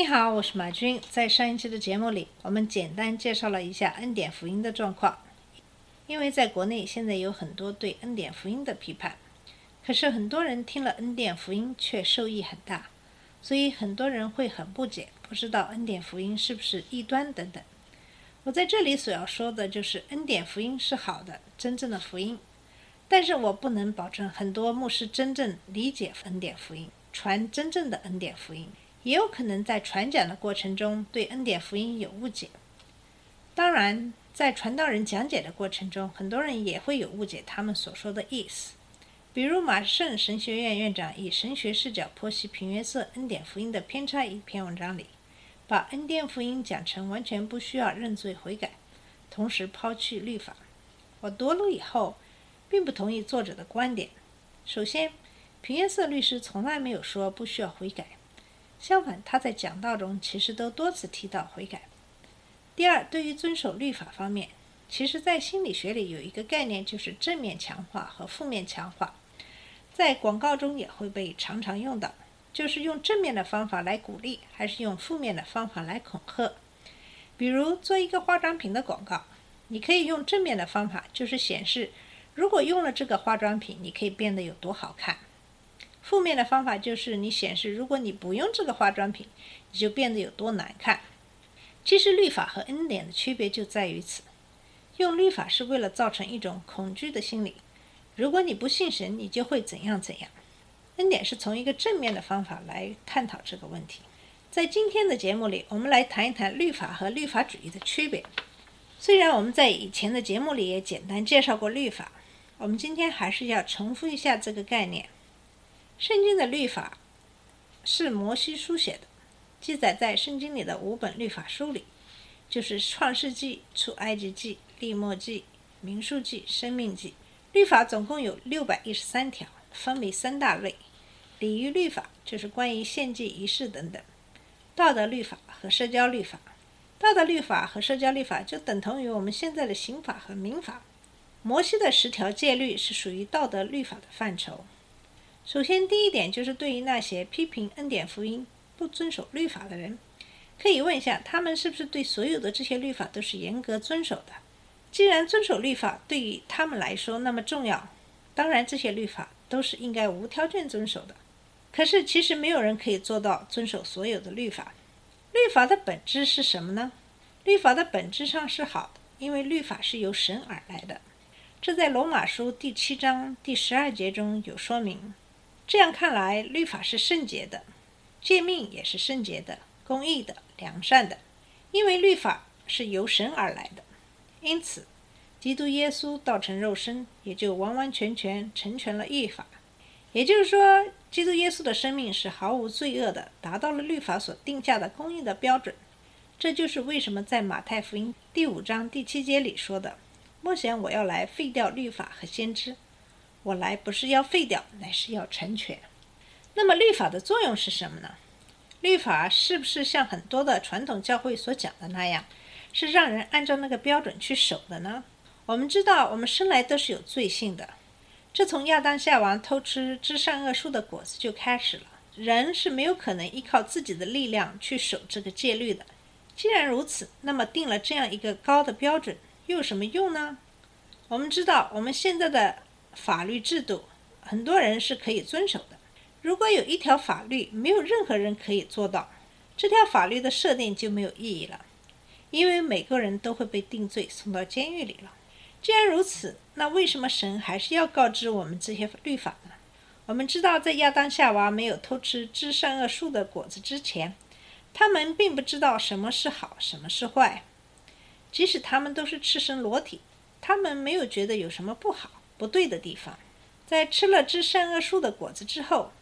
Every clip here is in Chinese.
你好，我是马军。在上一期的节目里，我们简单介绍了一下恩典福音的状况。因为在国内现在有很多对恩典福音的批判，可是很多人听了恩典福音却受益很大，所以很多人会很不解，不知道恩典福音是不是异端等等。我在这里所要说的就是恩典福音是好的，真正的福音，但是我不能保证很多牧师真正理解恩典福音，传真正的恩典福音。也有可能在传讲的过程中对恩典福音有误解。当然，在传道人讲解的过程中，很多人也会有误解他们所说的意思。比如马圣神学院院长以神学视角剖析平约瑟恩典福音的偏差一篇文章里，把恩典福音讲成完全不需要认罪悔改，同时抛弃律法。我读了以后，并不同意作者的观点。首先，平约瑟律师从来没有说不需要悔改。相反，他在讲道中其实都多次提到悔改。第二，对于遵守律法方面，其实在心理学里有一个概念，就是正面强化和负面强化，在广告中也会被常常用到，就是用正面的方法来鼓励，还是用负面的方法来恐吓。比如做一个化妆品的广告，你可以用正面的方法，就是显示如果用了这个化妆品，你可以变得有多好看。负面的方法就是你显示，如果你不用这个化妆品，你就变得有多难看。其实律法和恩典的区别就在于此，用律法是为了造成一种恐惧的心理，如果你不信神，你就会怎样怎样。恩典是从一个正面的方法来探讨这个问题。在今天的节目里，我们来谈一谈律法和律法主义的区别。虽然我们在以前的节目里也简单介绍过律法，我们今天还是要重复一下这个概念。圣经的律法是摩西书写的，记载在圣经里的五本律法书里，就是《创世纪》《出埃及记》《利莫记》《民数记》《生命记》。律法总共有六百一十三条，分为三大类：礼仪律法就是关于献祭仪式等等；道德律法和社交律法。道德律法和社交律法就等同于我们现在的刑法和民法。摩西的十条戒律是属于道德律法的范畴。首先，第一点就是对于那些批评恩典福音、不遵守律法的人，可以问一下，他们是不是对所有的这些律法都是严格遵守的？既然遵守律法对于他们来说那么重要，当然这些律法都是应该无条件遵守的。可是，其实没有人可以做到遵守所有的律法。律法的本质是什么呢？律法的本质上是好的，因为律法是由神而来的。这在罗马书第七章第十二节中有说明。这样看来，律法是圣洁的，诫命也是圣洁的、公义的、良善的，因为律法是由神而来的。因此，基督耶稣道成肉身，也就完完全全成全了律法。也就是说，基督耶稣的生命是毫无罪恶的，达到了律法所定下的公义的标准。这就是为什么在马太福音第五章第七节里说的：“莫想我要来废掉律法和先知。”我来不是要废掉，乃是要成全。那么律法的作用是什么呢？律法是不是像很多的传统教会所讲的那样，是让人按照那个标准去守的呢？我们知道，我们生来都是有罪性的，这从亚当夏娃偷吃知善恶树的果子就开始了。人是没有可能依靠自己的力量去守这个戒律的。既然如此，那么定了这样一个高的标准，又有什么用呢？我们知道，我们现在的法律制度，很多人是可以遵守的。如果有一条法律没有任何人可以做到，这条法律的设定就没有意义了，因为每个人都会被定罪送到监狱里了。既然如此，那为什么神还是要告知我们这些律法呢？我们知道，在亚当夏娃没有偷吃知善恶树的果子之前，他们并不知道什么是好，什么是坏。即使他们都是赤身裸体，他们没有觉得有什么不好。不对的地方，在吃了知善恶树的果子之后，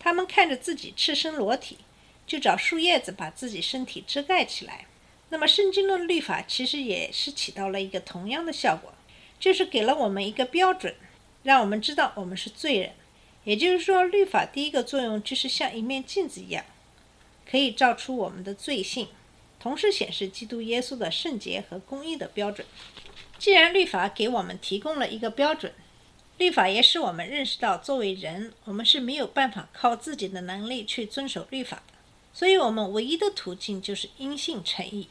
他们看着自己赤身裸体，就找树叶子把自己身体遮盖起来。那么圣经中的律法其实也是起到了一个同样的效果，就是给了我们一个标准，让我们知道我们是罪人。也就是说，律法第一个作用就是像一面镜子一样，可以照出我们的罪性，同时显示基督耶稣的圣洁和公义的标准。既然律法给我们提供了一个标准，律法也使我们认识到，作为人，我们是没有办法靠自己的能力去遵守律法的，所以我们唯一的途径就是因信称义，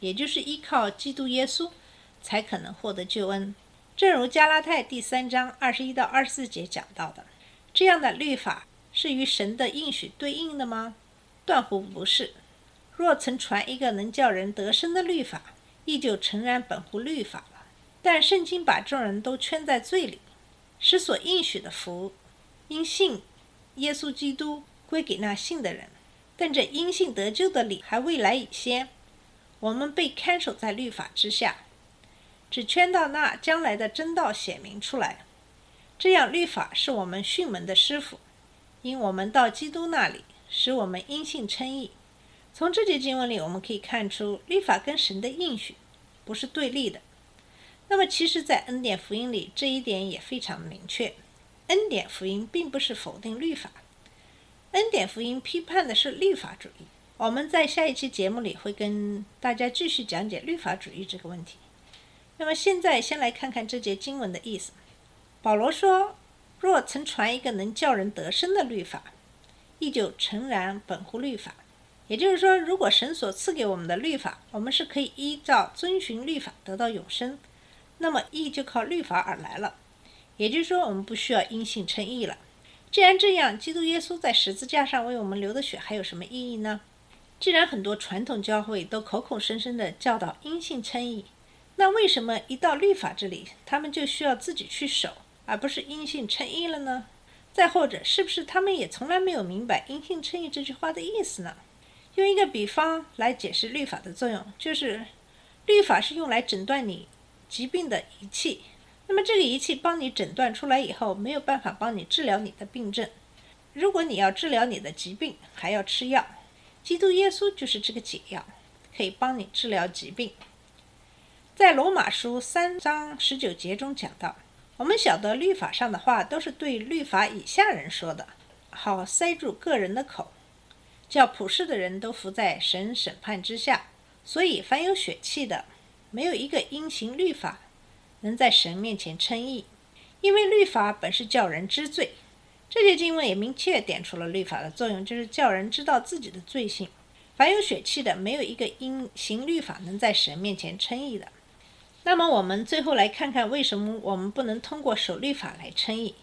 也就是依靠基督耶稣，才可能获得救恩。正如加拉太第三章二十一到二十四节讲到的。这样的律法是与神的应许对应的吗？断乎不是。若曾传一个能叫人得生的律法，亦就诚然本乎律法了。但圣经把众人都圈在罪里，使所应许的福因信耶稣基督归给那信的人。但这因信得救的理还未来以先，我们被看守在律法之下，只圈到那将来的真道显明出来。这样，律法是我们训门的师傅，因我们到基督那里，使我们因信称义。从这节经文里，我们可以看出，律法跟神的应许不是对立的。那么，其实，在恩典福音里，这一点也非常明确。恩典福音并不是否定律法，恩典福音批判的是律法主义。我们在下一期节目里会跟大家继续讲解律法主义这个问题。那么，现在先来看看这节经文的意思。保罗说：“若曾传一个能叫人得生的律法，亦就诚然本乎律法。”也就是说，如果神所赐给我们的律法，我们是可以依照遵循律法得到永生，那么义就靠律法而来了。也就是说，我们不需要因信称义了。既然这样，基督耶稣在十字架上为我们流的血还有什么意义呢？既然很多传统教会都口口声声地教导因信称义，那为什么一到律法这里，他们就需要自己去守？而不是因信称义了呢？再或者，是不是他们也从来没有明白“因信称义”这句话的意思呢？用一个比方来解释律法的作用，就是律法是用来诊断你疾病的仪器。那么这个仪器帮你诊断出来以后，没有办法帮你治疗你的病症。如果你要治疗你的疾病，还要吃药。基督耶稣就是这个解药，可以帮你治疗疾病。在罗马书三章十九节中讲到。我们晓得律法上的话都是对律法以下人说的，好塞住个人的口，叫普世的人都伏在神审判之下。所以，凡有血气的，没有一个因行律法能在神面前称义，因为律法本是叫人知罪。这些经文也明确点出了律法的作用，就是叫人知道自己的罪性。凡有血气的，没有一个因行律法能在神面前称义的。那么我们最后来看看，为什么我们不能通过守律法来称义？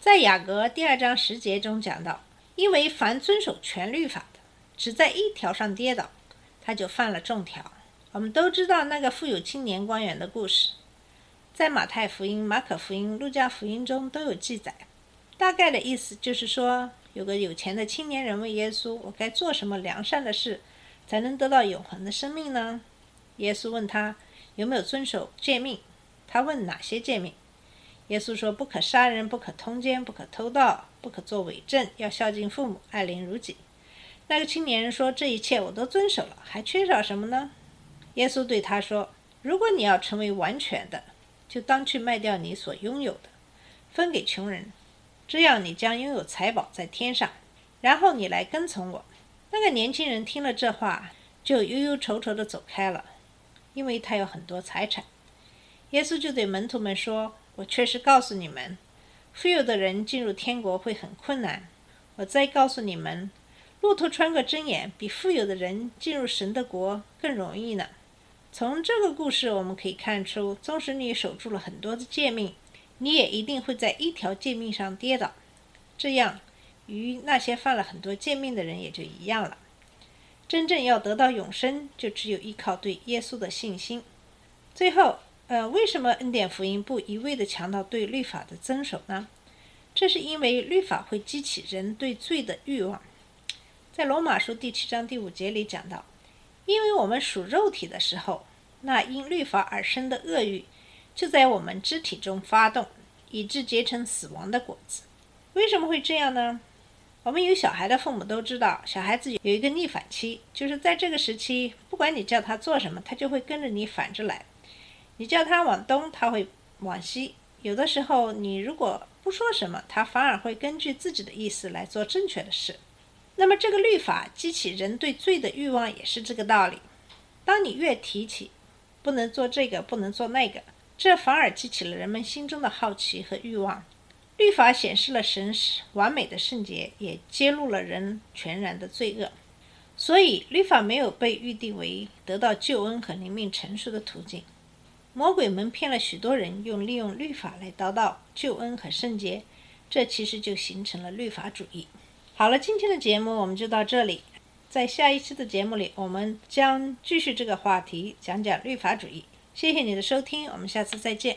在雅各第二章十节中讲到，因为凡遵守全律法的，只在一条上跌倒，他就犯了众条。我们都知道那个富有青年官员的故事，在马太福音、马可福音、路加福音中都有记载。大概的意思就是说，有个有钱的青年人问耶稣：“我该做什么良善的事，才能得到永恒的生命呢？”耶稣问他。有没有遵守诫命？他问哪些诫命？耶稣说：不可杀人，不可通奸，不可偷盗，不可作伪证，要孝敬父母，爱邻如己。那个青年人说：这一切我都遵守了，还缺少什么呢？耶稣对他说：如果你要成为完全的，就当去卖掉你所拥有的，分给穷人，这样你将拥有财宝在天上。然后你来跟从我。那个年轻人听了这话，就忧忧愁愁地走开了。因为他有很多财产，耶稣就对门徒们说：“我确实告诉你们，富有的人进入天国会很困难。我再告诉你们，骆驼穿过针眼，比富有的人进入神的国更容易呢。”从这个故事我们可以看出，纵使你守住了很多的诫命，你也一定会在一条诫命上跌倒。这样，与那些犯了很多诫命的人也就一样了。真正要得到永生，就只有依靠对耶稣的信心。最后，呃，为什么恩典福音不一味地强调对律法的遵守呢？这是因为律法会激起人对罪的欲望。在罗马书第七章第五节里讲到，因为我们属肉体的时候，那因律法而生的恶欲就在我们肢体中发动，以致结成死亡的果子。为什么会这样呢？我们有小孩的父母都知道，小孩子有一个逆反期，就是在这个时期，不管你叫他做什么，他就会跟着你反着来。你叫他往东，他会往西。有的时候，你如果不说什么，他反而会根据自己的意思来做正确的事。那么，这个律法激起人对罪的欲望也是这个道理。当你越提起不能做这个，不能做那个，这反而激起了人们心中的好奇和欲望。律法显示了神完美的圣洁，也揭露了人全然的罪恶。所以，律法没有被预定为得到救恩和灵命成熟的途径。魔鬼们骗了许多人，用利用律法来得到救恩和圣洁，这其实就形成了律法主义。好了，今天的节目我们就到这里，在下一期的节目里，我们将继续这个话题，讲讲律法主义。谢谢你的收听，我们下次再见。